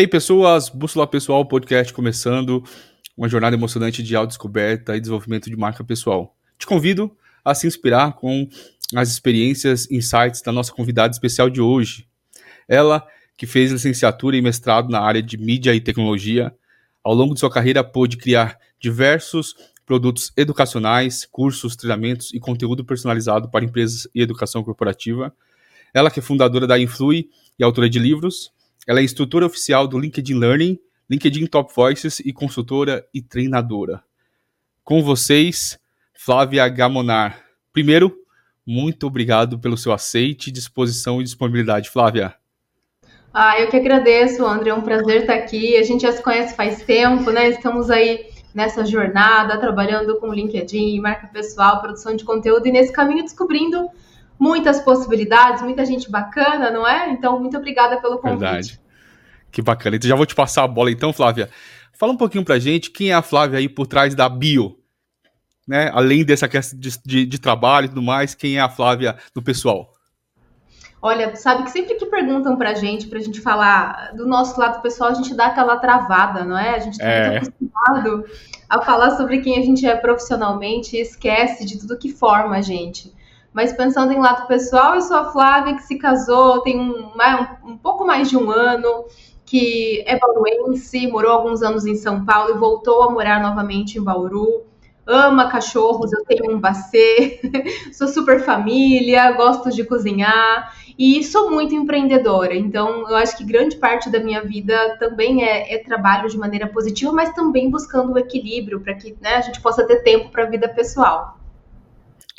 Hey pessoas, Bússola Pessoal Podcast começando, uma jornada emocionante de autodescoberta e desenvolvimento de marca pessoal. Te convido a se inspirar com as experiências, insights da nossa convidada especial de hoje. Ela que fez licenciatura e mestrado na área de mídia e tecnologia, ao longo de sua carreira pôde criar diversos produtos educacionais, cursos, treinamentos e conteúdo personalizado para empresas e educação corporativa. Ela que é fundadora da Influi e autora de livros, ela é instrutora oficial do LinkedIn Learning, LinkedIn Top Voices e consultora e treinadora. Com vocês, Flávia Gamonar. Primeiro, muito obrigado pelo seu aceite, disposição e disponibilidade, Flávia. Ah, eu que agradeço, André. É um prazer estar aqui. A gente já se conhece faz tempo, né? Estamos aí nessa jornada, trabalhando com LinkedIn, marca pessoal, produção de conteúdo e nesse caminho descobrindo muitas possibilidades, muita gente bacana, não é? Então, muito obrigada pelo convite. Verdade. Que bacana. Então, já vou te passar a bola então, Flávia. Fala um pouquinho pra gente quem é a Flávia aí por trás da bio, né? Além dessa questão de, de, de trabalho e tudo mais, quem é a Flávia do pessoal? Olha, sabe que sempre que perguntam pra gente, pra gente falar do nosso lado pessoal, a gente dá aquela travada, não é? A gente tá é. muito acostumado a falar sobre quem a gente é profissionalmente e esquece de tudo que forma a gente. Mas pensando em lado pessoal, eu sou a Flávia que se casou, tem um, um, um pouco mais de um ano, que é bauruense, morou alguns anos em São Paulo e voltou a morar novamente em Bauru. Ama cachorros, eu tenho um bacê, sou super família, gosto de cozinhar e sou muito empreendedora. Então, eu acho que grande parte da minha vida também é, é trabalho de maneira positiva, mas também buscando o equilíbrio para que né, a gente possa ter tempo para a vida pessoal.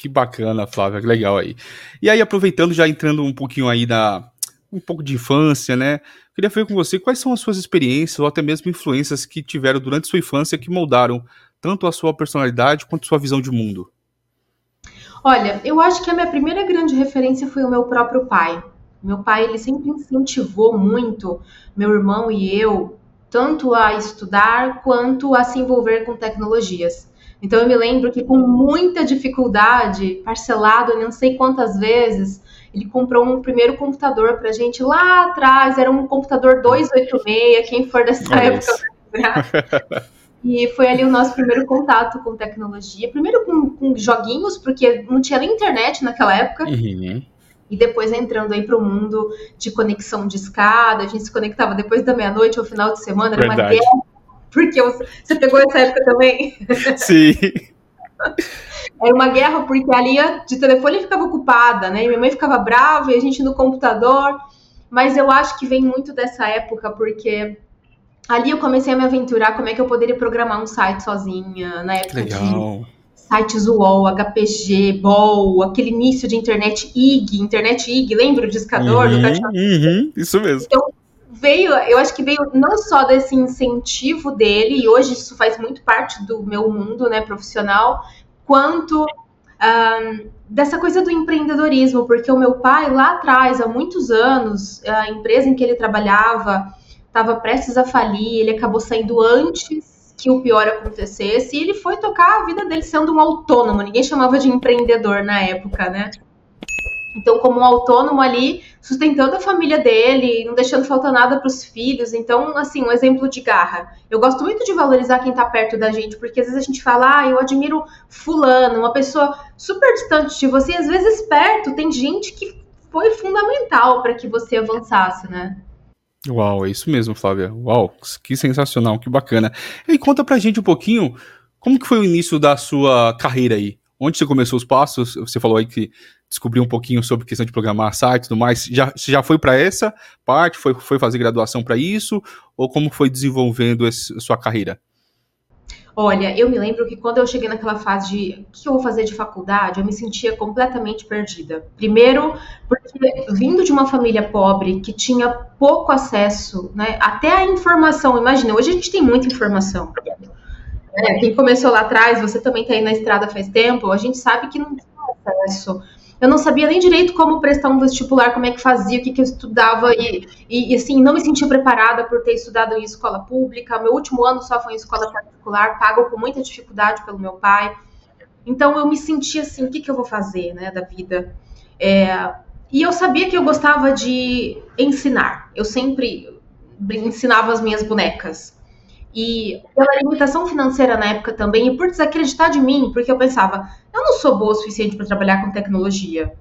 Que bacana, Flávia, que legal aí. E aí, aproveitando, já entrando um pouquinho aí na. um pouco de infância, né? Queria ver com você quais são as suas experiências ou até mesmo influências que tiveram durante sua infância que moldaram tanto a sua personalidade quanto a sua visão de mundo. Olha, eu acho que a minha primeira grande referência foi o meu próprio pai. Meu pai, ele sempre incentivou muito meu irmão e eu, tanto a estudar quanto a se envolver com tecnologias. Então eu me lembro que com muita dificuldade, parcelado não sei quantas vezes, ele comprou um primeiro computador pra gente lá atrás, era um computador 286, quem for dessa é época vai. E foi ali o nosso primeiro contato com tecnologia. Primeiro com, com joguinhos, porque não tinha nem internet naquela época. Uhum. E depois entrando aí para o mundo de conexão de escada. A gente se conectava depois da meia-noite ou final de semana. Era Verdade. uma guerra porque você, pegou essa época também? Sim. Era uma guerra porque a linha de telefone ficava ocupada, né? E minha mãe ficava brava e a gente no computador. Mas eu acho que vem muito dessa época, porque ali eu comecei a me aventurar como é que eu poderia programar um site sozinha, na época Legal. de sites UOL, HPG, BOL, aquele início de internet IG, internet IG, lembra o discador uhum, do cachorro? Uhum, isso mesmo. Então, veio, eu acho que veio não só desse incentivo dele, e hoje isso faz muito parte do meu mundo né, profissional, quanto um, dessa coisa do empreendedorismo, porque o meu pai, lá atrás, há muitos anos, a empresa em que ele trabalhava estava prestes a falir, ele acabou saindo antes que o pior acontecesse, e ele foi tocar a vida dele sendo um autônomo, ninguém chamava de empreendedor na época, né? Então, como um autônomo ali, sustentando a família dele, não deixando faltar nada para os filhos. Então, assim, um exemplo de garra. Eu gosto muito de valorizar quem está perto da gente, porque às vezes a gente fala, ah, eu admiro fulano, uma pessoa super distante de você, às vezes perto tem gente que foi fundamental para que você avançasse, né? Uau, é isso mesmo, Flávia. Uau, que sensacional, que bacana. E conta pra gente um pouquinho como que foi o início da sua carreira aí? Onde você começou os passos? Você falou aí que descobriu um pouquinho sobre questão de programar site e tudo mais. Já, você já foi para essa parte? Foi, foi fazer graduação para isso? Ou como foi desenvolvendo esse, sua carreira? Olha, eu me lembro que quando eu cheguei naquela fase de o que eu vou fazer de faculdade, eu me sentia completamente perdida. Primeiro, porque vindo de uma família pobre que tinha pouco acesso, né, até a informação. Imagina, hoje a gente tem muita informação. É, quem começou lá atrás, você também está aí na estrada faz tempo, a gente sabe que não tem acesso. Eu não sabia nem direito como prestar um vestibular, como é que fazia, o que, que eu estudava, e, e, assim, não me sentia preparada por ter estudado em escola pública. Meu último ano só foi em escola particular, pago com muita dificuldade pelo meu pai. Então eu me sentia assim, o que, que eu vou fazer, né, da vida? É, e eu sabia que eu gostava de ensinar. Eu sempre, ensinava as minhas bonecas. E pela limitação financeira na época também, e por desacreditar de mim, porque eu pensava, eu não sou boa o suficiente para trabalhar com tecnologia.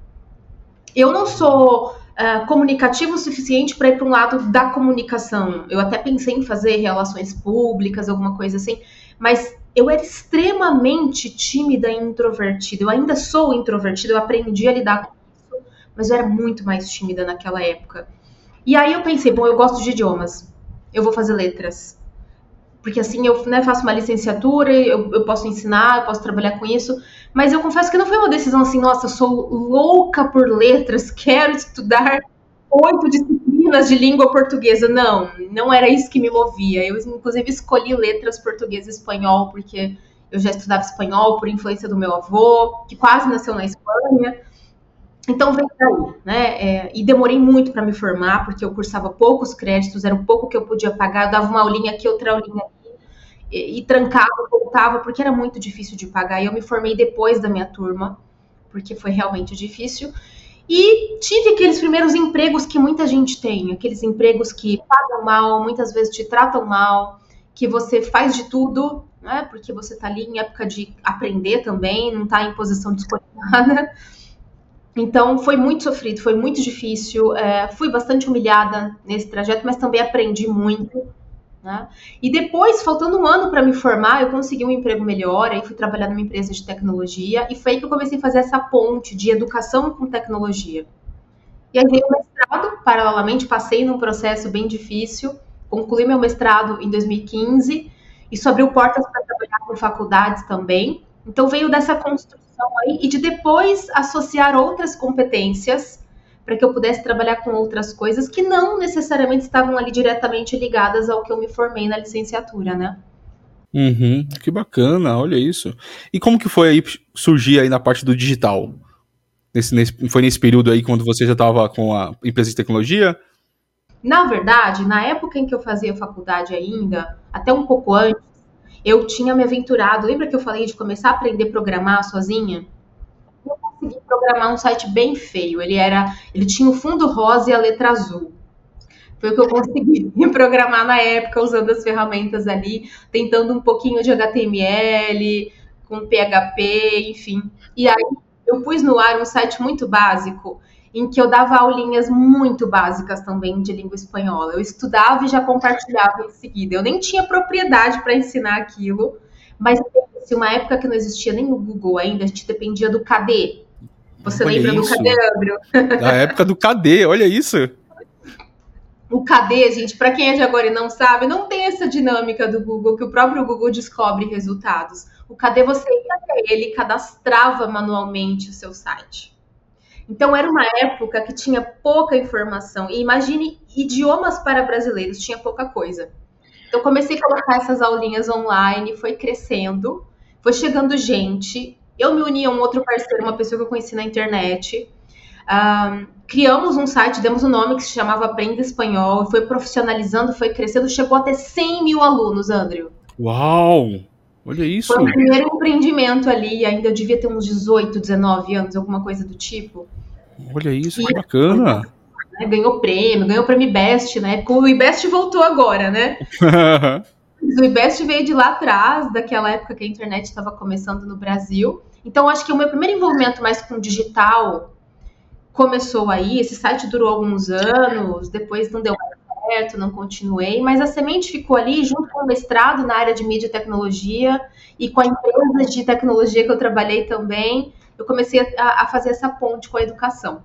Eu não sou uh, comunicativo o suficiente para ir para um lado da comunicação. Eu até pensei em fazer relações públicas, alguma coisa assim, mas eu era extremamente tímida e introvertida. Eu ainda sou introvertida, eu aprendi a lidar com isso, mas eu era muito mais tímida naquela época. E aí eu pensei, bom, eu gosto de idiomas, eu vou fazer letras porque assim eu né, faço uma licenciatura, eu, eu posso ensinar, eu posso trabalhar com isso, mas eu confesso que não foi uma decisão assim, nossa, eu sou louca por letras, quero estudar oito disciplinas de língua portuguesa. Não, não era isso que me movia. Eu, inclusive, escolhi letras português e espanhol, porque eu já estudava espanhol por influência do meu avô, que quase nasceu na Espanha. Então veio daí, né? É, e demorei muito para me formar, porque eu cursava poucos créditos, era um pouco que eu podia pagar, eu dava uma aulinha aqui, outra aulinha aqui, e, e trancava, voltava, porque era muito difícil de pagar. E eu me formei depois da minha turma, porque foi realmente difícil. E tive aqueles primeiros empregos que muita gente tem, aqueles empregos que pagam mal, muitas vezes te tratam mal, que você faz de tudo, né? Porque você está ali em época de aprender também, não está em posição de escolher nada. Então foi muito sofrido, foi muito difícil. É, fui bastante humilhada nesse trajeto, mas também aprendi muito. Né? E depois, faltando um ano para me formar, eu consegui um emprego melhor, aí fui trabalhar numa empresa de tecnologia, e foi aí que eu comecei a fazer essa ponte de educação com tecnologia. E aí veio o mestrado, paralelamente, passei num processo bem difícil, concluí meu mestrado em 2015, isso abriu portas para trabalhar com faculdades também. Então veio dessa construção aí e de depois associar outras competências para que eu pudesse trabalhar com outras coisas que não necessariamente estavam ali diretamente ligadas ao que eu me formei na licenciatura, né? Uhum, que bacana, olha isso. E como que foi aí surgir aí na parte do digital? Nesse, nesse, foi nesse período aí quando você já estava com a empresa de tecnologia? Na verdade, na época em que eu fazia faculdade ainda, até um pouco antes, eu tinha me aventurado. Lembra que eu falei de começar a aprender a programar sozinha? Eu consegui programar um site bem feio. Ele era, ele tinha o fundo rosa e a letra azul. Foi o que eu consegui programar na época, usando as ferramentas ali, tentando um pouquinho de HTML, com PHP, enfim. E aí eu pus no ar um site muito básico em que eu dava aulinhas muito básicas também de língua espanhola. Eu estudava e já compartilhava em seguida. Eu nem tinha propriedade para ensinar aquilo, mas se uma época que não existia nem o Google ainda, a gente dependia do KD. Você olha lembra isso. do KD, Andrew? Da época do KD, olha isso. O KD, gente, para quem é de agora e não sabe, não tem essa dinâmica do Google que o próprio Google descobre resultados. O KD você ia até ele, cadastrava manualmente o seu site. Então era uma época que tinha pouca informação. E imagine idiomas para brasileiros, tinha pouca coisa. Então comecei a colocar essas aulinhas online, foi crescendo, foi chegando gente. Eu me uni a um outro parceiro, uma pessoa que eu conheci na internet. Um, criamos um site, demos um nome que se chamava Aprenda Espanhol, foi profissionalizando, foi crescendo, chegou até 100 mil alunos, Andrew. Uau! Olha isso! Foi o primeiro empreendimento ali, ainda eu devia ter uns 18, 19 anos, alguma coisa do tipo. Olha isso, que bacana. Né, ganhou prêmio, ganhou o prêmio Best, né? O IBEST voltou agora, né? o IBEST veio de lá atrás, daquela época que a internet estava começando no Brasil. Então, acho que o meu primeiro envolvimento mais com digital começou aí. Esse site durou alguns anos, depois não deu mais certo, não continuei, mas a semente ficou ali junto com o mestrado na área de mídia e tecnologia e com a empresa de tecnologia que eu trabalhei também eu comecei a, a fazer essa ponte com a educação.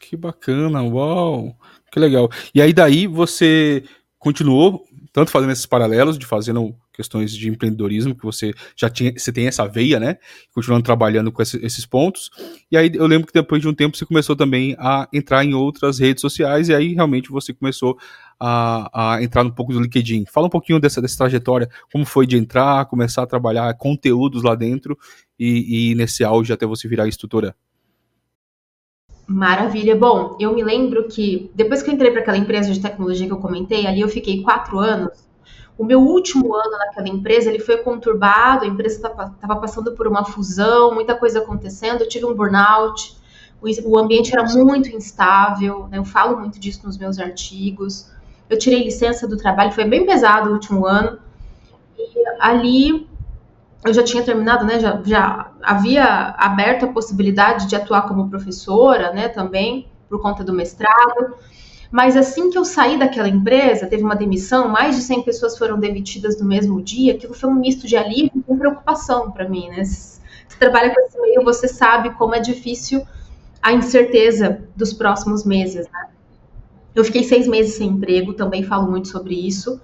Que bacana, uau, que legal. E aí daí você continuou tanto fazendo esses paralelos de fazendo questões de empreendedorismo que você já tinha, você tem essa veia, né? Continuando trabalhando com esses pontos. E aí eu lembro que depois de um tempo você começou também a entrar em outras redes sociais e aí realmente você começou a, a entrar um pouco do LinkedIn. Fala um pouquinho dessa, dessa trajetória, como foi de entrar, começar a trabalhar conteúdos lá dentro e, e nesse auge até você virar instrutora. Maravilha. Bom, eu me lembro que depois que eu entrei para aquela empresa de tecnologia que eu comentei, ali eu fiquei quatro anos. O meu último ano naquela empresa ele foi conturbado, a empresa estava passando por uma fusão, muita coisa acontecendo, eu tive um burnout, o, o ambiente era muito instável, né? eu falo muito disso nos meus artigos. eu tirei licença do trabalho, foi bem pesado o último ano. E ali eu já tinha terminado, né? Já, já havia aberto a possibilidade de atuar como professora, né? Também por conta do mestrado. Mas assim que eu saí daquela empresa, teve uma demissão, mais de 100 pessoas foram demitidas no mesmo dia. Aquilo foi um misto de alívio com preocupação para mim, né? Você trabalha com esse meio, você sabe como é difícil a incerteza dos próximos meses, né? Eu fiquei seis meses sem emprego, também falo muito sobre isso.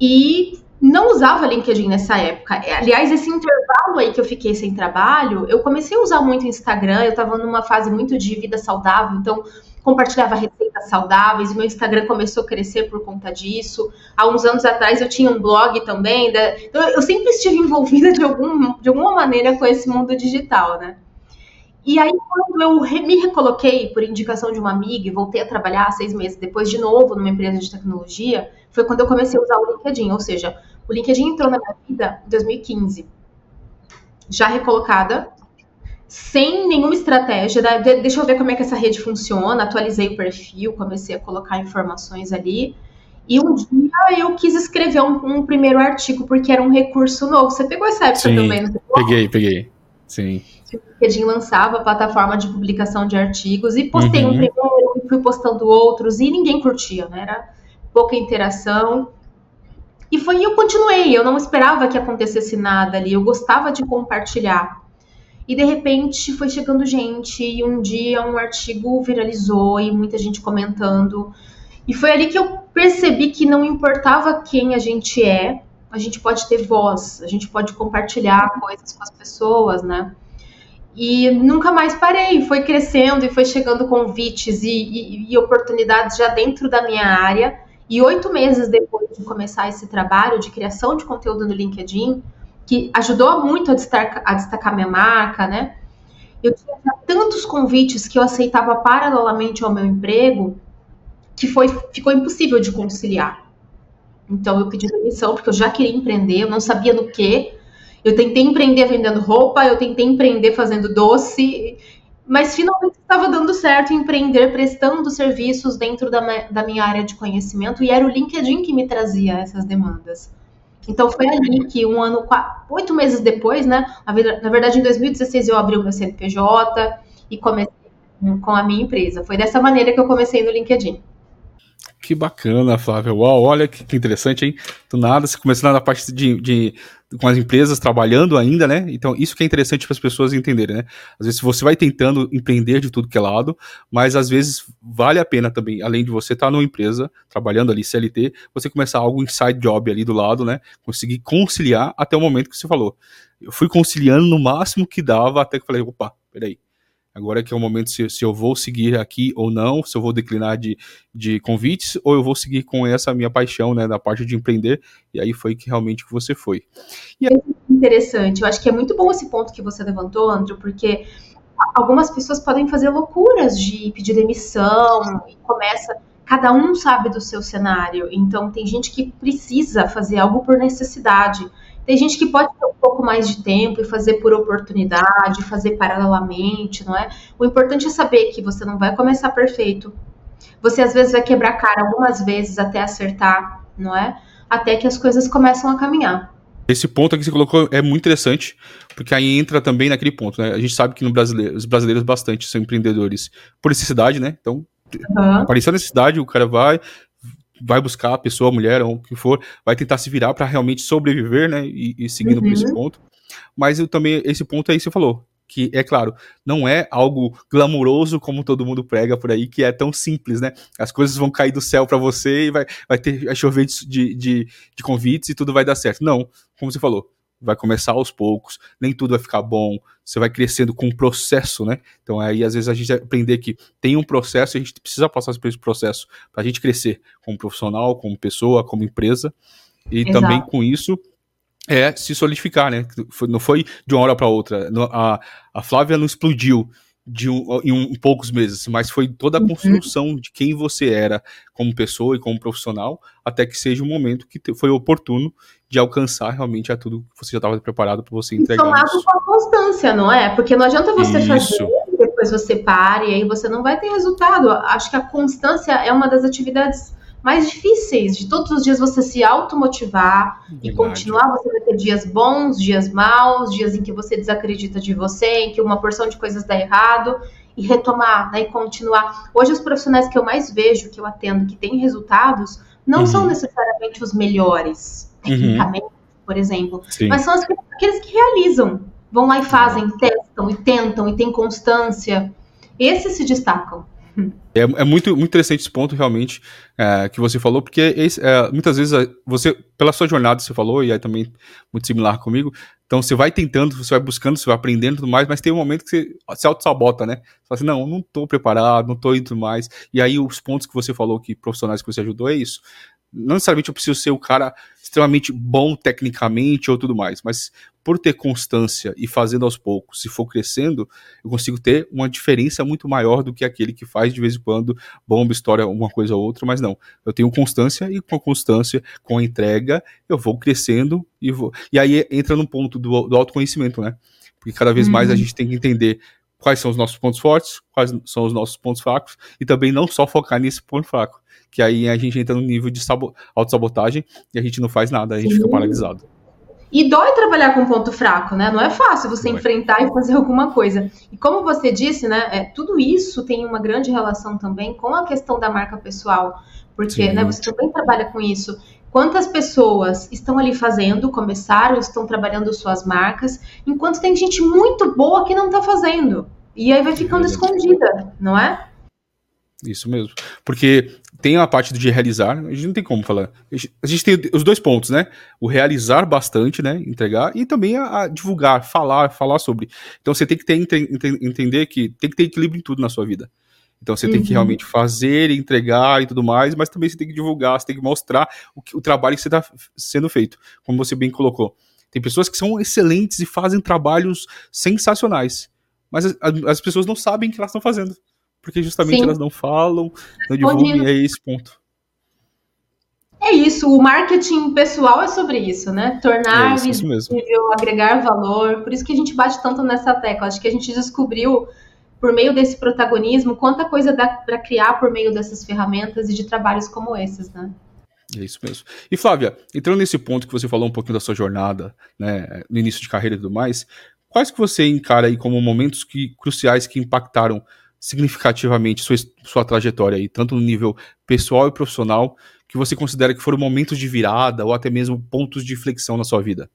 E não usava LinkedIn nessa época. Aliás, esse intervalo aí que eu fiquei sem trabalho, eu comecei a usar muito o Instagram, eu estava numa fase muito de vida saudável, então compartilhava receitas saudáveis, meu Instagram começou a crescer por conta disso. Há uns anos atrás eu tinha um blog também, da... então eu sempre estive envolvida de, algum, de alguma maneira com esse mundo digital, né? E aí, quando eu me recoloquei por indicação de uma amiga e voltei a trabalhar seis meses depois de novo numa empresa de tecnologia, foi quando eu comecei a usar o LinkedIn. Ou seja, o LinkedIn entrou na minha vida em 2015, já recolocada, sem nenhuma estratégia. Deixa eu ver como é que essa rede funciona. Atualizei o perfil, comecei a colocar informações ali. E um dia eu quis escrever um, um primeiro artigo, porque era um recurso novo. Você pegou essa época Sim, também? Não peguei, peguei. Sim. O LinkedIn lançava a plataforma de publicação de artigos e postei uhum. um primeiro e fui postando outros e ninguém curtia, né? Era pouca interação. E foi eu continuei, eu não esperava que acontecesse nada ali, eu gostava de compartilhar. E de repente foi chegando gente, e um dia um artigo viralizou e muita gente comentando. E foi ali que eu percebi que não importava quem a gente é, a gente pode ter voz, a gente pode compartilhar coisas com as pessoas, né? E nunca mais parei, foi crescendo e foi chegando convites e, e, e oportunidades já dentro da minha área. E oito meses depois de começar esse trabalho de criação de conteúdo no LinkedIn, que ajudou muito a destacar, a destacar minha marca, né? Eu tinha tantos convites que eu aceitava paralelamente ao meu emprego que foi, ficou impossível de conciliar. Então eu pedi demissão porque eu já queria empreender, eu não sabia no que. Eu tentei empreender vendendo roupa, eu tentei empreender fazendo doce, mas finalmente estava dando certo empreender prestando serviços dentro da, da minha área de conhecimento e era o LinkedIn que me trazia essas demandas. Então foi ali que um ano, quatro, oito meses depois, né? Na verdade, em 2016 eu abri o meu CNPJ e comecei com a minha empresa. Foi dessa maneira que eu comecei no LinkedIn. Que bacana, Flávia. Uau, olha que, interessante, hein? Do nada, você começou na parte de, de, com as empresas trabalhando ainda, né? Então, isso que é interessante para as pessoas entenderem, né? Às vezes você vai tentando empreender de tudo que é lado, mas às vezes vale a pena também, além de você estar tá numa empresa, trabalhando ali, CLT, você começar algo inside job ali do lado, né? Conseguir conciliar até o momento que você falou. Eu fui conciliando no máximo que dava, até que falei, opa, peraí Agora que é o momento se, se eu vou seguir aqui ou não, se eu vou declinar de, de convites, ou eu vou seguir com essa minha paixão, né, da parte de empreender, e aí foi que realmente que você foi. E aí... Interessante, eu acho que é muito bom esse ponto que você levantou, Andrew, porque algumas pessoas podem fazer loucuras de pedir demissão, e começa, cada um sabe do seu cenário, então tem gente que precisa fazer algo por necessidade, tem gente que pode ter um pouco mais de tempo e fazer por oportunidade, fazer paralelamente, não é? O importante é saber que você não vai começar perfeito. Você às vezes vai quebrar cara algumas vezes até acertar, não é? Até que as coisas começam a caminhar. Esse ponto que você colocou é muito interessante, porque aí entra também naquele ponto, né? A gente sabe que no brasileiro, os brasileiros bastante são empreendedores por necessidade, né? Então, uhum. apareceu a necessidade, o cara vai, vai buscar a pessoa, a mulher, ou o que for, vai tentar se virar para realmente sobreviver, né? E, e seguindo uhum. por esse uhum. ponto. Mas eu também, esse ponto aí você falou, que é claro, não é algo glamuroso como todo mundo prega por aí, que é tão simples, né? As coisas vão cair do céu para você e vai, vai ter vai chover de, de, de convites e tudo vai dar certo. Não, como você falou, vai começar aos poucos, nem tudo vai ficar bom, você vai crescendo com um processo, né? Então aí às vezes a gente aprender que tem um processo e a gente precisa passar por esse processo para a gente crescer como profissional, como pessoa, como empresa e Exato. também com isso é se solidificar, né? Não foi de uma hora para outra. A, a Flávia não explodiu de um, em um, poucos meses, mas foi toda a uhum. construção de quem você era como pessoa e como profissional, até que seja um momento que te, foi oportuno de alcançar realmente a tudo que você já estava preparado para você entregar. Somado com a constância, não é? Porque não adianta você Isso. fazer depois você pare e aí você não vai ter resultado. Acho que a constância é uma das atividades mais difíceis, de todos os dias você se automotivar e continuar. Você vai ter dias bons, dias maus, dias em que você desacredita de você, em que uma porção de coisas dá errado e retomar, né, e continuar. Hoje os profissionais que eu mais vejo, que eu atendo, que têm resultados, não uhum. são necessariamente os melhores. Tecnicamente, uhum. por exemplo, Sim. mas são aqueles que realizam, vão lá e fazem, testam e tentam e têm constância. Esses se destacam. É, é, muito, muito interessante esse ponto, realmente, é, que você falou, porque esse, é, muitas vezes é, você, pela sua jornada, você falou, e aí também muito similar comigo, então você vai tentando, você vai buscando, você vai aprendendo e tudo mais, mas tem um momento que você se auto-sabota, né? Você fala assim, não, não tô preparado, não tô indo mais. E aí os pontos que você falou que profissionais que você ajudou é isso não necessariamente eu preciso ser o cara extremamente bom tecnicamente ou tudo mais, mas por ter constância e fazendo aos poucos, se for crescendo, eu consigo ter uma diferença muito maior do que aquele que faz de vez em quando bomba, história, uma coisa ou outra, mas não. Eu tenho constância e com a constância, com a entrega, eu vou crescendo e vou. E aí entra no ponto do, do autoconhecimento, né? Porque cada vez mais a uhum. gente tem que entender quais são os nossos pontos fortes, quais são os nossos pontos fracos, e também não só focar nesse ponto fraco, que aí a gente entra no nível de autossabotagem e a gente não faz nada, a gente Sim. fica paralisado. E dói trabalhar com ponto fraco, né? Não é fácil você enfrentar e fazer alguma coisa. E como você disse, né? É, tudo isso tem uma grande relação também com a questão da marca pessoal. Porque né, você também trabalha com isso. Quantas pessoas estão ali fazendo, começaram, estão trabalhando suas marcas, enquanto tem gente muito boa que não está fazendo. E aí vai ficando escondida, não é? Isso mesmo. Porque tem a parte de realizar, a gente não tem como falar. A gente tem os dois pontos, né? O realizar bastante, né? Entregar, e também a, a divulgar, falar, falar sobre. Então você tem que ter, entender que tem que ter equilíbrio em tudo na sua vida. Então você uhum. tem que uhum. realmente fazer, entregar e tudo mais, mas também você tem que divulgar, você tem que mostrar o, que, o trabalho que você está sendo feito, como você bem colocou. Tem pessoas que são excelentes e fazem trabalhos sensacionais, mas as, as pessoas não sabem o que elas estão fazendo, porque justamente Sim. elas não falam, não divulgam, e é esse ponto. É isso, o marketing pessoal é sobre isso, né? Tornar é isso, visível, agregar valor. Por isso que a gente bate tanto nessa tecla. Acho que a gente descobriu por meio desse protagonismo, quanta coisa dá para criar por meio dessas ferramentas e de trabalhos como esses, né? É isso mesmo. E Flávia, entrando nesse ponto que você falou um pouquinho da sua jornada, né, no início de carreira e tudo mais, quais que você encara aí como momentos que, cruciais que impactaram significativamente sua, sua trajetória aí, tanto no nível pessoal e profissional, que você considera que foram momentos de virada ou até mesmo pontos de inflexão na sua vida?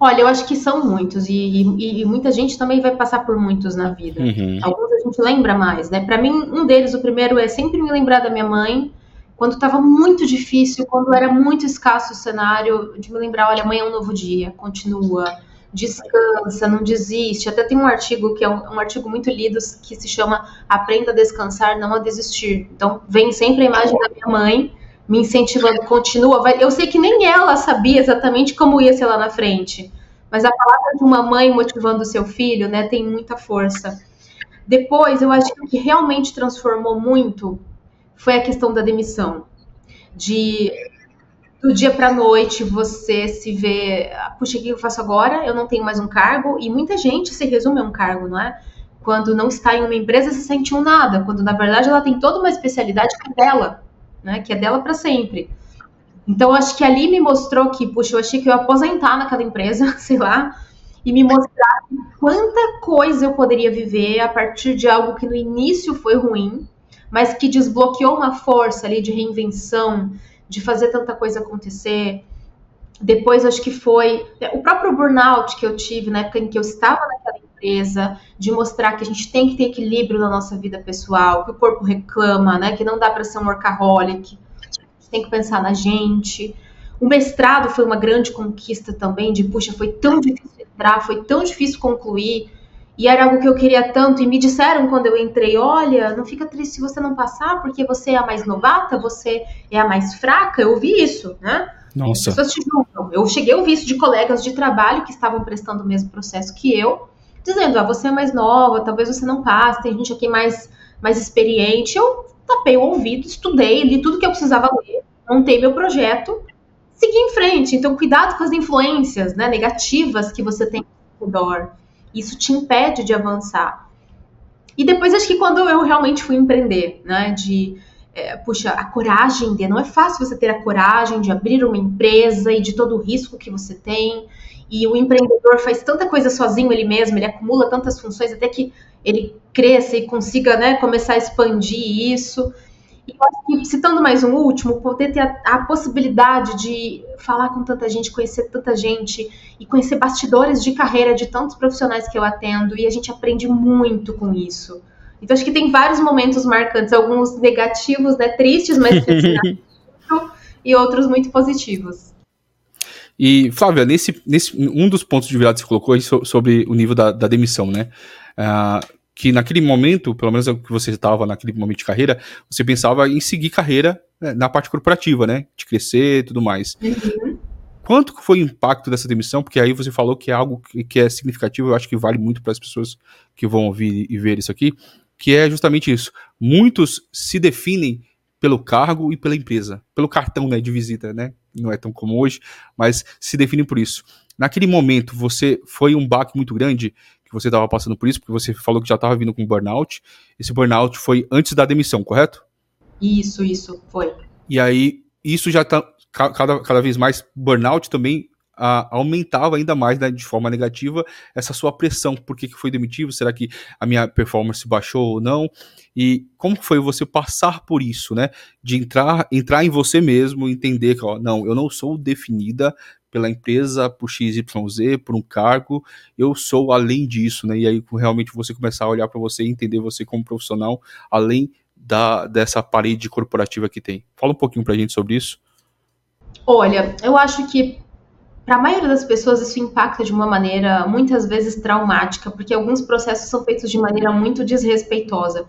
Olha, eu acho que são muitos e, e, e muita gente também vai passar por muitos na vida. Uhum. Alguns a gente lembra mais, né? Para mim, um deles, o primeiro é sempre me lembrar da minha mãe, quando estava muito difícil, quando era muito escasso o cenário, de me lembrar, olha, amanhã é um novo dia, continua, descansa, não desiste. Até tem um artigo que é um, um artigo muito lido que se chama Aprenda a descansar, não a desistir. Então, vem sempre a imagem da minha mãe me incentivando, continua. Vai, eu sei que nem ela sabia exatamente como ia ser lá na frente, mas a palavra de uma mãe motivando o seu filho, né, tem muita força. Depois, eu acho que o que realmente transformou muito foi a questão da demissão. De do dia para noite você se vê, puxa, o que eu faço agora? Eu não tenho mais um cargo e muita gente se resume a um cargo, não é? Quando não está em uma empresa se sente um nada, quando na verdade ela tem toda uma especialidade que é dela né? Que é dela para sempre. Então, acho que ali me mostrou que, puxa, eu achei que eu ia aposentar naquela empresa, sei lá, e me mostrar quanta coisa eu poderia viver a partir de algo que no início foi ruim, mas que desbloqueou uma força ali de reinvenção, de fazer tanta coisa acontecer. Depois, acho que foi o próprio burnout que eu tive na época em que eu estava naquela empresa, de mostrar que a gente tem que ter equilíbrio na nossa vida pessoal, que o corpo reclama, né? Que não dá para ser um workaholic, tem que pensar na gente. O mestrado foi uma grande conquista também, de puxa, foi tão difícil entrar, foi tão difícil concluir, e era algo que eu queria tanto, e me disseram quando eu entrei, olha, não fica triste se você não passar, porque você é a mais novata, você é a mais fraca, eu ouvi isso, né? Nossa. As pessoas te julgam. Eu cheguei a ouvir isso de colegas de trabalho que estavam prestando o mesmo processo que eu, dizendo, ah, você é mais nova, talvez você não passe, tem gente aqui mais, mais experiente. Eu tapei o ouvido, estudei, li tudo que eu precisava ler, montei meu projeto, segui em frente. Então, cuidado com as influências né, negativas que você tem ao redor. Isso te impede de avançar. E depois, acho que quando eu realmente fui empreender, né, de é, puxa, a coragem de. Não é fácil você ter a coragem de abrir uma empresa e de todo o risco que você tem. E o empreendedor faz tanta coisa sozinho ele mesmo, ele acumula tantas funções até que ele cresça e consiga né, começar a expandir isso. E acho que, citando mais um último, poder ter a, a, possibilidade de falar com tanta gente, conhecer tanta gente e conhecer bastidores de carreira de tantos profissionais que eu atendo, e a gente aprende muito com isso. Então, acho que tem vários momentos marcantes, alguns negativos, né, tristes, mas e outros muito positivos. E, Flávia, nesse, nesse, um dos pontos de virada que você colocou sobre o nível da, da demissão, né? Uh, que naquele momento, pelo menos é que você estava naquele momento de carreira, você pensava em seguir carreira né, na parte corporativa, né? De crescer e tudo mais. Uhum. Quanto foi o impacto dessa demissão? Porque aí você falou que é algo que, que é significativo, eu acho que vale muito para as pessoas que vão ouvir e ver isso aqui, que é justamente isso. Muitos se definem pelo cargo e pela empresa, pelo cartão né, de visita, né? Não é tão comum hoje, mas se definem por isso. Naquele momento, você foi um baque muito grande que você estava passando por isso, porque você falou que já estava vindo com burnout. Esse burnout foi antes da demissão, correto? Isso, isso, foi. E aí, isso já está cada, cada vez mais burnout também a, aumentava ainda mais né, de forma negativa essa sua pressão. Por que, que foi demitido? Será que a minha performance baixou ou não? E como foi você passar por isso, né? De entrar, entrar em você mesmo, entender que, ó, não, eu não sou definida pela empresa, por XYZ, por um cargo, eu sou além disso, né? E aí realmente você começar a olhar para você e entender você como profissional, além da, dessa parede corporativa que tem. Fala um pouquinho para a gente sobre isso. Olha, eu acho que para a maioria das pessoas isso impacta de uma maneira muitas vezes traumática, porque alguns processos são feitos de maneira muito desrespeitosa.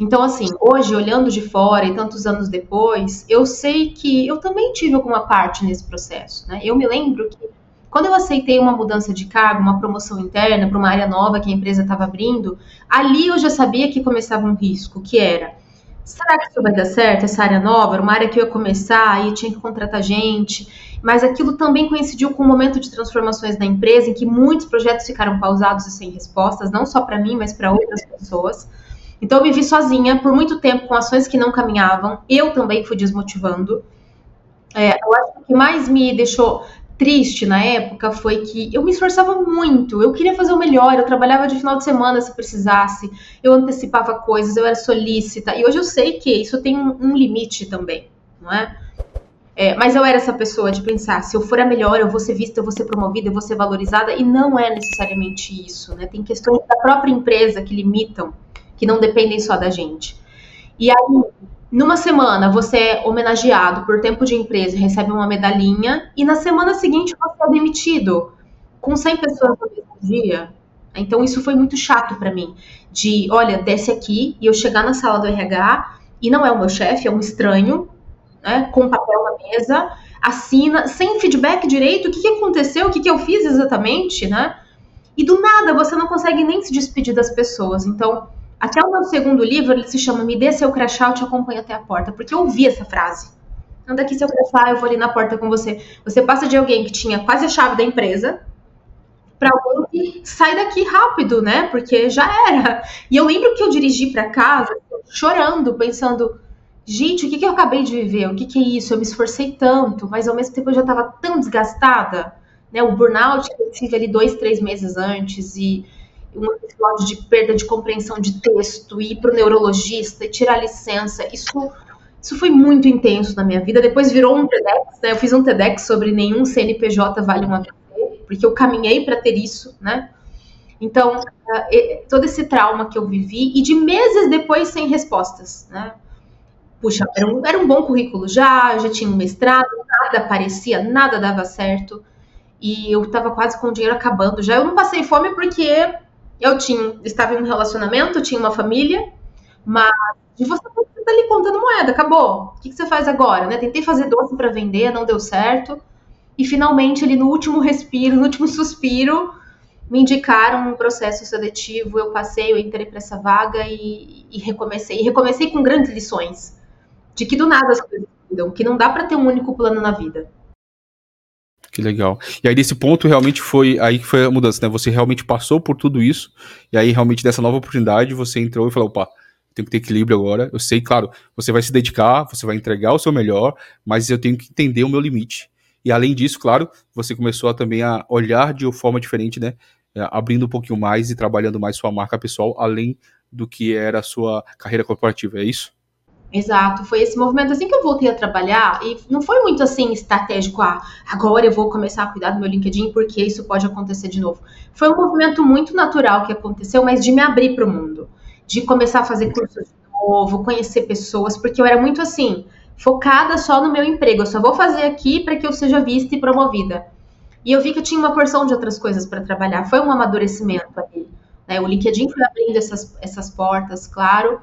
Então, assim, hoje, olhando de fora e tantos anos depois, eu sei que eu também tive alguma parte nesse processo. Né? Eu me lembro que quando eu aceitei uma mudança de cargo, uma promoção interna para uma área nova que a empresa estava abrindo, ali eu já sabia que começava um risco, que era será que isso vai dar certo, essa área nova? Era uma área que eu ia começar e tinha que contratar gente. Mas aquilo também coincidiu com um momento de transformações na empresa, em que muitos projetos ficaram pausados e sem respostas, não só para mim, mas para outras pessoas. Então eu me vi sozinha por muito tempo com ações que não caminhavam. Eu também fui desmotivando. É, eu acho que o que mais me deixou triste na época foi que eu me esforçava muito, eu queria fazer o melhor, eu trabalhava de final de semana se precisasse, eu antecipava coisas, eu era solícita, e hoje eu sei que isso tem um, limite também, não é? é? Mas eu era essa pessoa de pensar, se eu for a melhor, eu vou ser vista, eu vou ser promovida, eu vou ser valorizada, e não é necessariamente isso, né? Tem questões da própria empresa que limitam que não dependem só da gente. E aí, numa semana, você é homenageado por tempo de empresa e recebe uma medalhinha, e na semana seguinte você é demitido com 100 pessoas no mesmo dia. Então, isso foi muito chato para mim. De, olha, desce aqui e eu chegar na sala do RH e não é o meu chefe, é um estranho, né, com papel na mesa, assina, sem feedback direito, o que, que aconteceu, o que, que eu fiz exatamente, né? E do nada você não consegue nem se despedir das pessoas. Então, até o meu segundo livro, ele se chama Me dê seu crachá, eu te acompanho até a porta, porque eu ouvi essa frase. Anda aqui seu crachá, eu vou ali na porta com você. Você passa de alguém que tinha quase a chave da empresa para alguém que sai daqui rápido, né? Porque já era. E eu lembro que eu dirigi para casa chorando, pensando, gente, o que, que eu acabei de viver? O que, que é isso? Eu me esforcei tanto, mas ao mesmo tempo eu já estava tão desgastada, né? O burnout que eu tive ali dois, três meses antes e um episódio de perda de compreensão de texto, ir para o neurologista tirar licença. Isso, isso foi muito intenso na minha vida. Depois virou um TEDx, né? Eu fiz um TEDx sobre nenhum CNPJ vale uma AVC, porque eu caminhei para ter isso, né? Então, uh, todo esse trauma que eu vivi e de meses depois sem respostas, né? Puxa, era um, era um bom currículo já, já tinha um mestrado, nada aparecia, nada dava certo. E eu estava quase com o dinheiro acabando já. Eu não passei fome porque eu tinha, estava em um relacionamento, tinha uma família, mas de você tá ali contando moeda, acabou. O que, que você faz agora? Né? Tentei fazer doce para vender, não deu certo. E finalmente, ali no último respiro, no último suspiro, me indicaram um processo seletivo. Eu passei, eu entrei para essa vaga e, e, recomecei. E recomecei com grandes lições de que do nada as coisas mudam, que não dá para ter um único plano na vida. Que legal. E aí, desse ponto, realmente foi aí que foi a mudança, né? Você realmente passou por tudo isso, e aí, realmente, dessa nova oportunidade, você entrou e falou: opa, tenho que ter equilíbrio agora. Eu sei, claro, você vai se dedicar, você vai entregar o seu melhor, mas eu tenho que entender o meu limite. E além disso, claro, você começou a, também a olhar de uma forma diferente, né? É, abrindo um pouquinho mais e trabalhando mais sua marca pessoal, além do que era a sua carreira corporativa, é isso? Exato, foi esse movimento assim que eu voltei a trabalhar e não foi muito assim estratégico, ah, agora eu vou começar a cuidar do meu LinkedIn porque isso pode acontecer de novo. Foi um movimento muito natural que aconteceu, mas de me abrir para o mundo, de começar a fazer cursos de novo, conhecer pessoas, porque eu era muito assim, focada só no meu emprego, eu só vou fazer aqui para que eu seja vista e promovida. E eu vi que eu tinha uma porção de outras coisas para trabalhar, foi um amadurecimento ali. Né? O LinkedIn foi abrindo essas, essas portas, claro.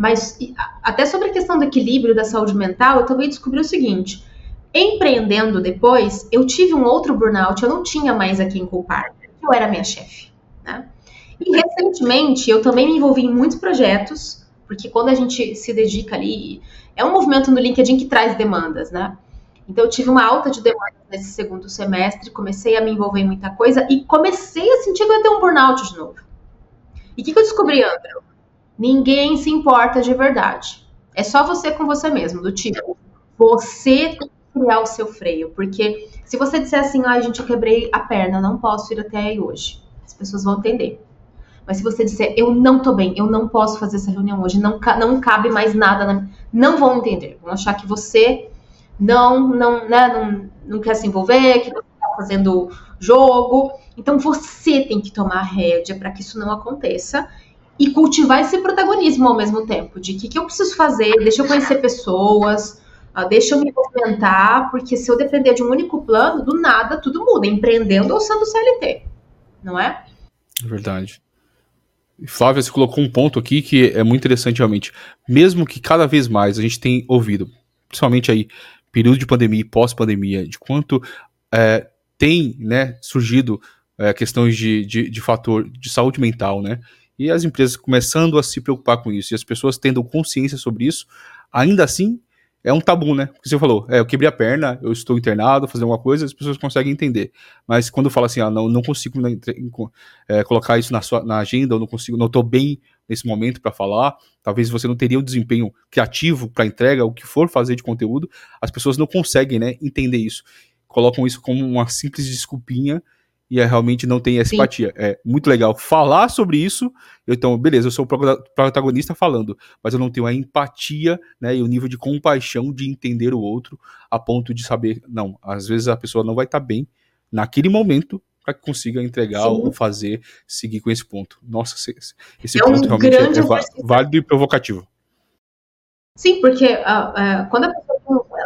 Mas até sobre a questão do equilíbrio da saúde mental, eu também descobri o seguinte: empreendendo depois, eu tive um outro burnout, eu não tinha mais a quem culpar, eu era minha chefe. Né? E recentemente eu também me envolvi em muitos projetos, porque quando a gente se dedica ali, é um movimento no LinkedIn que traz demandas, né? Então eu tive uma alta de demandas nesse segundo semestre, comecei a me envolver em muita coisa e comecei a sentir que eu ia ter um burnout de novo. E o que, que eu descobri, André? Ninguém se importa de verdade. É só você com você mesmo, do tipo, você criar o seu freio. Porque se você disser assim, ai, ah, gente, eu quebrei a perna, não posso ir até aí hoje, as pessoas vão entender. Mas se você disser, eu não tô bem, eu não posso fazer essa reunião hoje, não, não cabe mais nada, na... não vão entender. Vão achar que você não, não, né, não, não quer se envolver, que você está fazendo jogo. Então você tem que tomar a rédea para que isso não aconteça e cultivar esse protagonismo ao mesmo tempo, de que que eu preciso fazer, deixa eu conhecer pessoas, uh, deixa eu me movimentar, porque se eu depender de um único plano, do nada tudo muda, empreendendo ou sendo CLT, não é? é verdade. Flávia, você colocou um ponto aqui que é muito interessante realmente. Mesmo que cada vez mais a gente tem ouvido, principalmente aí, período de pandemia e pós-pandemia, de quanto é, tem né, surgido é, questões de, de, de fator de saúde mental, né? E as empresas começando a se preocupar com isso e as pessoas tendo consciência sobre isso, ainda assim é um tabu, né? Porque você falou, é, eu quebrei a perna, eu estou internado, fazendo alguma coisa, as pessoas conseguem entender. Mas quando fala assim, ah, não, não consigo né, é, colocar isso na, sua, na agenda, eu não consigo, não estou bem nesse momento para falar, talvez você não teria o desempenho criativo para entrega, o que for fazer de conteúdo, as pessoas não conseguem, né, entender isso. Colocam isso como uma simples desculpinha e é, realmente não tem essa empatia. É muito legal falar sobre isso. Então, beleza, eu sou o protagonista falando, mas eu não tenho a empatia, né, e o nível de compaixão de entender o outro a ponto de saber, não, às vezes a pessoa não vai estar tá bem naquele momento para que consiga entregar Sim. ou fazer, seguir com esse ponto. Nossa, esse, esse é ponto um realmente é, é válido e provocativo. Sim, porque uh, uh, quando a pessoa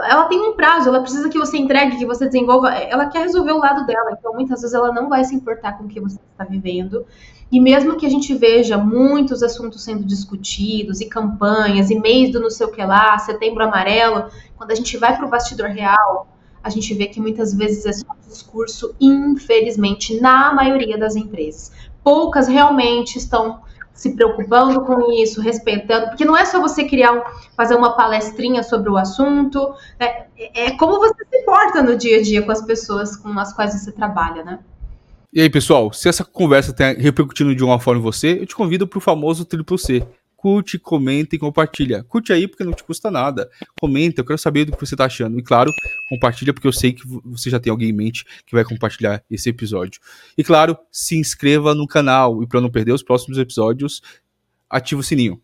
ela tem um prazo, ela precisa que você entregue, que você desenvolva, ela quer resolver o lado dela, então muitas vezes ela não vai se importar com o que você está vivendo. E mesmo que a gente veja muitos assuntos sendo discutidos, e campanhas, e mês do não sei o que lá, setembro amarelo, quando a gente vai para o bastidor real, a gente vê que muitas vezes é só um discurso, infelizmente, na maioria das empresas. Poucas realmente estão se preocupando com isso, respeitando, porque não é só você criar, um, fazer uma palestrinha sobre o assunto, é, é, como você se porta no dia a dia com as pessoas com as quais você trabalha, né? E aí, pessoal, se essa conversa está repercutindo de uma forma em você, eu te convido para o famoso triplo C curte, comenta e compartilha. Curte aí porque não te custa nada. Comenta, eu quero saber do que você está achando. E claro, compartilha porque eu sei que você já tem alguém em mente que vai compartilhar esse episódio. E claro, se inscreva no canal e para não perder os próximos episódios, ativa o sininho.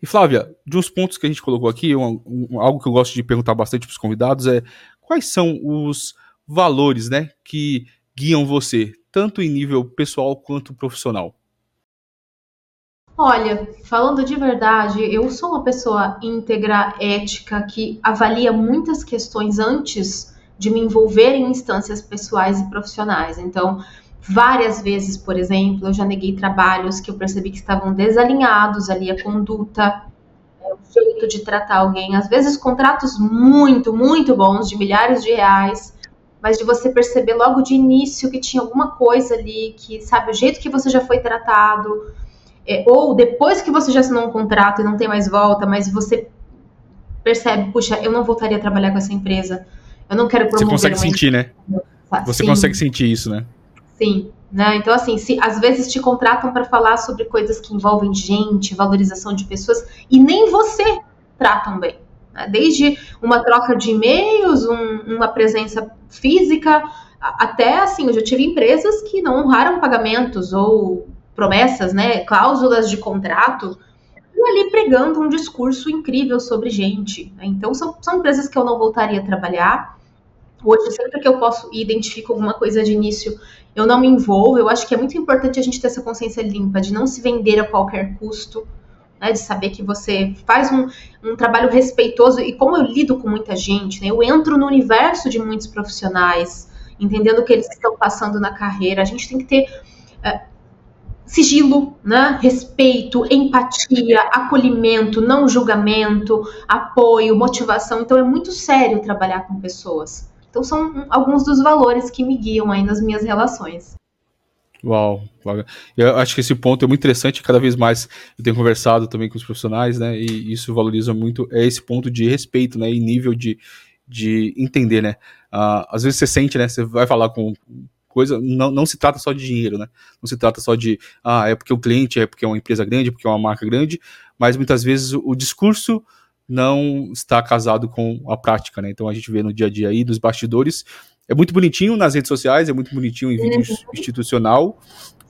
E Flávia, de uns pontos que a gente colocou aqui, um, um, algo que eu gosto de perguntar bastante para os convidados é quais são os valores, né, que guiam você, tanto em nível pessoal quanto profissional? Olha, falando de verdade, eu sou uma pessoa íntegra, ética, que avalia muitas questões antes de me envolver em instâncias pessoais e profissionais. Então, várias vezes, por exemplo, eu já neguei trabalhos que eu percebi que estavam desalinhados ali a conduta, é, o jeito de tratar alguém. Às vezes, contratos muito, muito bons, de milhares de reais, mas de você perceber logo de início que tinha alguma coisa ali, que, sabe, o jeito que você já foi tratado é, ou depois que você já assinou um contrato e não tem mais volta, mas você percebe, puxa, eu não voltaria a trabalhar com essa empresa, eu não quero promover... Você consegue sentir, né? Você Sim. consegue sentir isso, né? Sim, Né? Então, assim, se às vezes te contratam para falar sobre coisas que envolvem gente, valorização de pessoas, e nem você tratam bem. Né? Desde uma troca de e-mails, um, uma presença física, até assim, eu já tive empresas que não honraram pagamentos ou promessas, né, cláusulas de contrato, e ali pregando um discurso incrível sobre gente. Né? Então, são, são empresas que eu não voltaria a trabalhar. Hoje, sempre que eu posso e identifico alguma coisa de início, eu não me envolvo. Eu acho que é muito importante a gente ter essa consciência limpa, de não se vender a qualquer custo, né, de saber que você faz um, um, trabalho respeitoso. E como eu lido com muita gente, né, eu entro no universo de muitos profissionais, entendendo o que eles estão passando na carreira. A gente tem que ter. Sigilo, né? respeito, empatia, acolhimento, não julgamento, apoio, motivação. Então é muito sério trabalhar com pessoas. Então são alguns dos valores que me guiam aí nas minhas relações. Uau, eu acho que esse ponto é muito interessante, cada vez mais eu tenho conversado também com os profissionais, né, e isso valoriza muito, é esse ponto de respeito, né, e nível de, de entender, né, uh, às vezes você sente, né, você vai falar com coisa, não, não se trata só de dinheiro, né, não se trata só de, ah, é porque o cliente, é porque é uma empresa grande, é porque é uma marca grande, mas muitas vezes o, o discurso não está casado com a prática, né? Então a gente vê no dia a dia aí, dos bastidores, é muito bonitinho nas redes sociais, é muito bonitinho em vídeo institucional,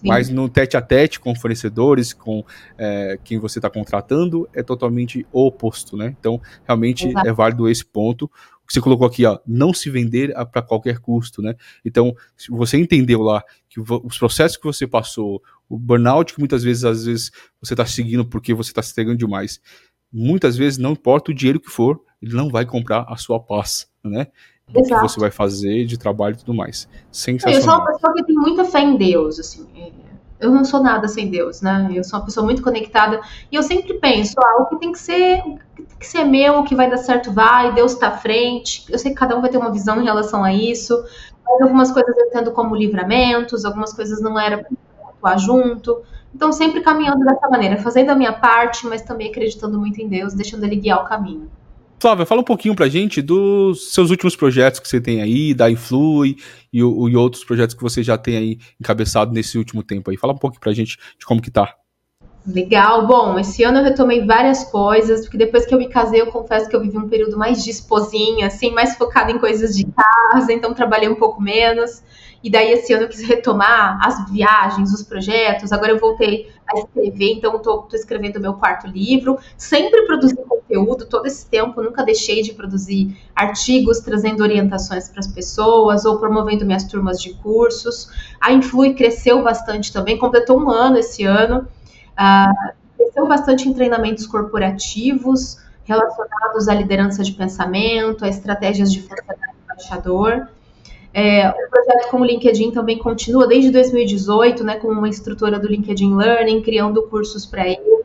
Sim. mas no tete a tete com fornecedores, com é, quem você está contratando, é totalmente o oposto, né? Então, realmente Exato. é válido esse ponto. O você colocou aqui, ó, não se vender para qualquer custo, né? Então, se você entendeu lá que os processos que você passou, o burnout que muitas vezes, às vezes, você está seguindo porque você está se entregando demais, muitas vezes, não importa o dinheiro que for, ele não vai comprar a sua paz, né? Do Exato. que você vai fazer de trabalho e tudo mais. Sensacional. Eu sou uma pessoa que tem muita fé em Deus, assim. É, eu não sou nada sem Deus, né? Eu sou uma pessoa muito conectada e eu sempre penso, ah, o que tem que ser, o que tem que ser meu, o que vai dar certo vai, Deus está à frente. Eu sei que cada um vai ter uma visão em relação a isso, mas algumas coisas eu entendo como livramentos, algumas coisas não era atuar junto. Então, sempre caminhando dessa maneira, fazendo a minha parte, mas também acreditando muito em Deus, deixando Ele guiar o caminho. Flávia, fala um pouquinho pra gente dos seus últimos projetos que você tem aí, da Influi e, e outros projetos que você já tem aí encabeçado nesse último tempo aí. Fala um pouquinho pra gente de como que tá. Legal, bom, esse ano eu retomei várias coisas, porque depois que eu me casei, eu confesso que eu vivi um período mais de esposinha, assim, mais focada em coisas de casa, então trabalhei um pouco menos. E daí esse ano eu quis retomar as viagens, os projetos. Agora eu voltei a escrever, então estou escrevendo meu quarto livro. Sempre produzi conteúdo todo esse tempo, nunca deixei de produzir artigos trazendo orientações para as pessoas ou promovendo minhas turmas de cursos. A Influi cresceu bastante também, completou um ano esse ano. Uh, cresceu bastante em treinamentos corporativos relacionados à liderança de pensamento, a estratégias de funcionário embaixador. É, o projeto com o LinkedIn também continua desde 2018, né, como uma instrutora do LinkedIn Learning, criando cursos para eles.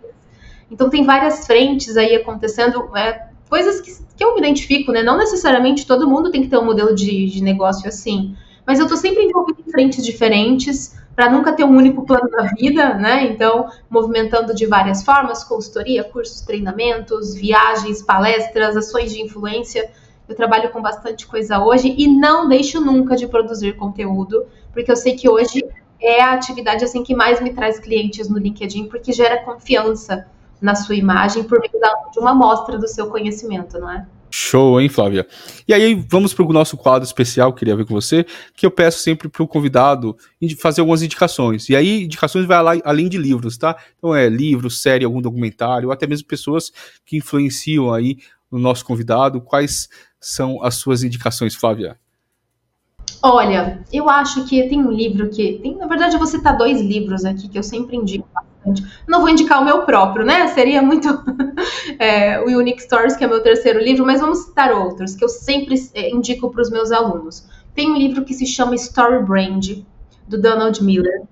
Então tem várias frentes aí acontecendo, é, coisas que, que, eu me identifico, né? Não necessariamente todo mundo tem que ter um modelo de, de negócio assim, mas eu estou sempre envolvida em frentes diferentes para nunca ter um único plano na vida, né? Então, movimentando de várias formas, consultoria, cursos, treinamentos, viagens, palestras, ações de influência eu trabalho com bastante coisa hoje e não deixo nunca de produzir conteúdo, porque eu sei que hoje é a atividade assim que mais me traz clientes no LinkedIn, porque gera confiança na sua imagem por meio de uma amostra do seu conhecimento, não é? Show, hein, Flávia? E aí, vamos para o nosso quadro especial, queria ver com você, que eu peço sempre para o convidado fazer algumas indicações. E aí, indicações vai lá, além de livros, tá? Então, é livro, série, algum documentário, ou até mesmo pessoas que influenciam aí o nosso convidado. Quais são as suas indicações, Flávia? Olha, eu acho que tem um livro que. Tem, na verdade, eu vou citar dois livros aqui que eu sempre indico bastante. Não vou indicar o meu próprio, né? Seria muito. é, o Unique Stories, que é meu terceiro livro, mas vamos citar outros que eu sempre é, indico para os meus alunos. Tem um livro que se chama Story Brand, do Donald Miller.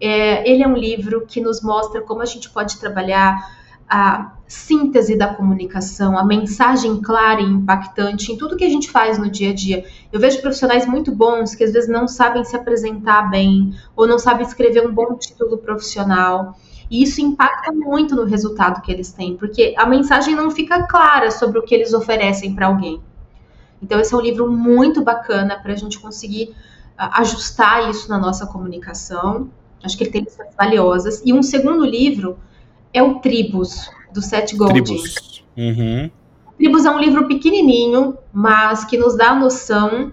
É, ele é um livro que nos mostra como a gente pode trabalhar a síntese da comunicação, a mensagem clara e impactante em tudo que a gente faz no dia a dia. Eu vejo profissionais muito bons que às vezes não sabem se apresentar bem ou não sabem escrever um bom título profissional. E isso impacta muito no resultado que eles têm, porque a mensagem não fica clara sobre o que eles oferecem para alguém. Então, esse é um livro muito bacana para a gente conseguir ajustar isso na nossa comunicação. Acho que ele tem lições valiosas. E um segundo livro é o Tribos, do Seth Godin. Tribos. Uhum. Tribos é um livro pequenininho, mas que nos dá a noção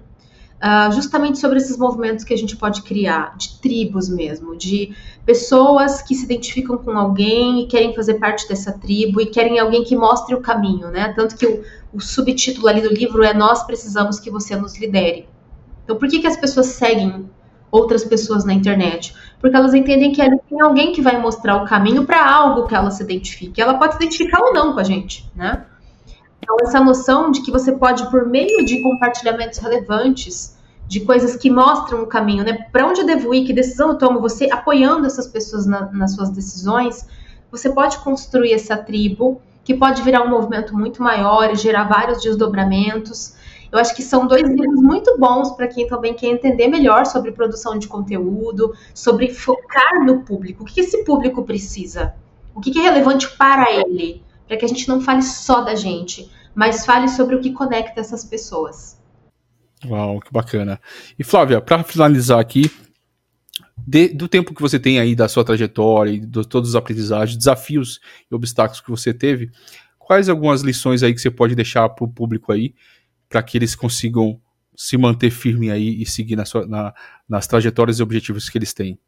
uh, justamente sobre esses movimentos que a gente pode criar, de tribos mesmo, de pessoas que se identificam com alguém e querem fazer parte dessa tribo e querem alguém que mostre o caminho, né? Tanto que o, o subtítulo ali do livro é Nós precisamos que você nos lidere. Então, por que, que as pessoas seguem outras pessoas na internet? Porque elas entendem que ali tem alguém que vai mostrar o caminho para algo que ela se identifique. Ela pode se identificar ou não com a gente, né? Então, essa noção de que você pode, por meio de compartilhamentos relevantes, de coisas que mostram o caminho, né? Para onde eu devo ir, que decisão eu tomo, você apoiando essas pessoas na, nas suas decisões, você pode construir essa tribo, que pode virar um movimento muito maior e gerar vários desdobramentos. Eu acho que são dois livros muito bons para quem também quer entender melhor sobre produção de conteúdo, sobre focar no público. O que esse público precisa? O que é relevante para ele? Para que a gente não fale só da gente, mas fale sobre o que conecta essas pessoas. Uau, que bacana. E Flávia, para finalizar aqui, de, do tempo que você tem aí da sua trajetória e de todos os aprendizagens, desafios e obstáculos que você teve, quais algumas lições aí que você pode deixar para o público aí, para que eles consigam se manter firme aí e seguir na sua, na, nas trajetórias e objetivos que eles têm?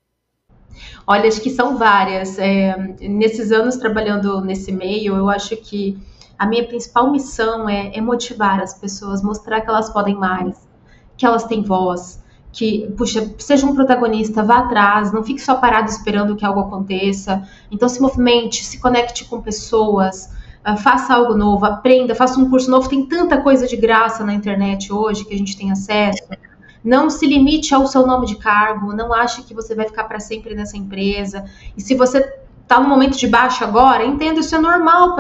Olha, acho que são várias. É, nesses anos trabalhando nesse meio, eu acho que a minha principal missão é, é motivar as pessoas, mostrar que elas podem mais, que elas têm voz, que, puxa, seja um protagonista, vá atrás, não fique só parado esperando que algo aconteça. Então se movimente, se conecte com pessoas, faça algo novo, aprenda, faça um curso novo. Tem tanta coisa de graça na internet hoje que a gente tem acesso. Não se limite ao seu nome de cargo, não ache que você vai ficar para sempre nessa empresa. E se você está no momento de baixa agora, entenda, isso é normal.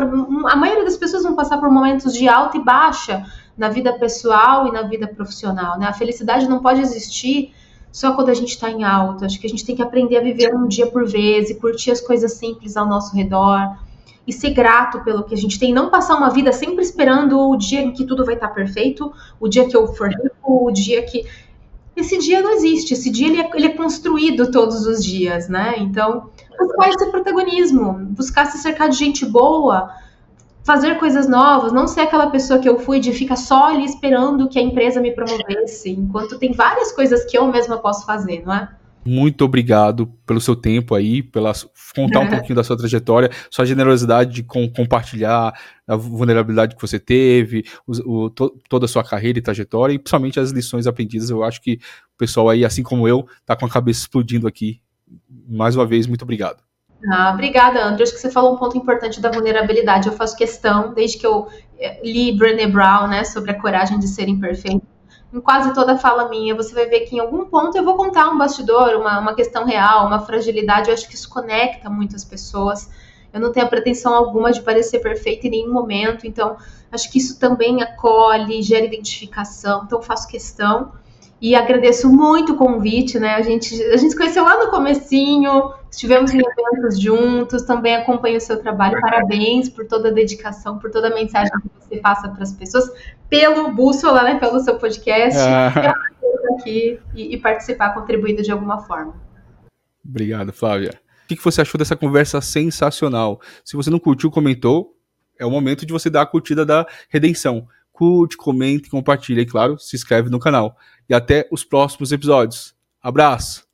A maioria das pessoas vão passar por momentos de alta e baixa na vida pessoal e na vida profissional. Né? A felicidade não pode existir só quando a gente está em alta. Acho que a gente tem que aprender a viver um dia por vez e curtir as coisas simples ao nosso redor e ser grato pelo que a gente tem, não passar uma vida sempre esperando o dia em que tudo vai estar perfeito, o dia que eu for rico, o dia que esse dia não existe, esse dia ele é, ele é construído todos os dias, né? Então, buscar esse protagonismo, buscar se cercar de gente boa, fazer coisas novas, não ser aquela pessoa que eu fui de ficar só ali esperando que a empresa me promovesse, enquanto tem várias coisas que eu mesma posso fazer, não é? Muito obrigado pelo seu tempo aí, pela contar um pouquinho da sua trajetória, sua generosidade de com, compartilhar a vulnerabilidade que você teve, o, o, to, toda a sua carreira e trajetória, e principalmente as lições aprendidas. Eu acho que o pessoal aí, assim como eu, tá com a cabeça explodindo aqui. Mais uma vez, muito obrigado. Ah, obrigada, André. Acho que você falou um ponto importante da vulnerabilidade. Eu faço questão, desde que eu eh, li Brené Brown, né, sobre a coragem de ser imperfeito, em quase toda fala minha, você vai ver que em algum ponto eu vou contar um bastidor, uma, uma questão real, uma fragilidade. Eu acho que isso conecta muitas pessoas. Eu não tenho a pretensão alguma de parecer perfeita em nenhum momento, então acho que isso também acolhe, gera identificação, então faço questão. E agradeço muito o convite, né? A gente, a gente se conheceu lá no comecinho, estivemos em eventos juntos, também acompanho o seu trabalho. Parabéns por toda a dedicação, por toda a mensagem que você passa para as pessoas, pelo Bússola, né? Pelo seu podcast. Ah. aqui e, e, participar, contribuindo de alguma forma. Obrigado, Flávia. O que você achou dessa conversa sensacional? Se você não curtiu, comentou, é o momento de você dar a curtida da redenção. Curte, comente, compartilha e, claro, se inscreve no canal e até os próximos episódios. Abraço!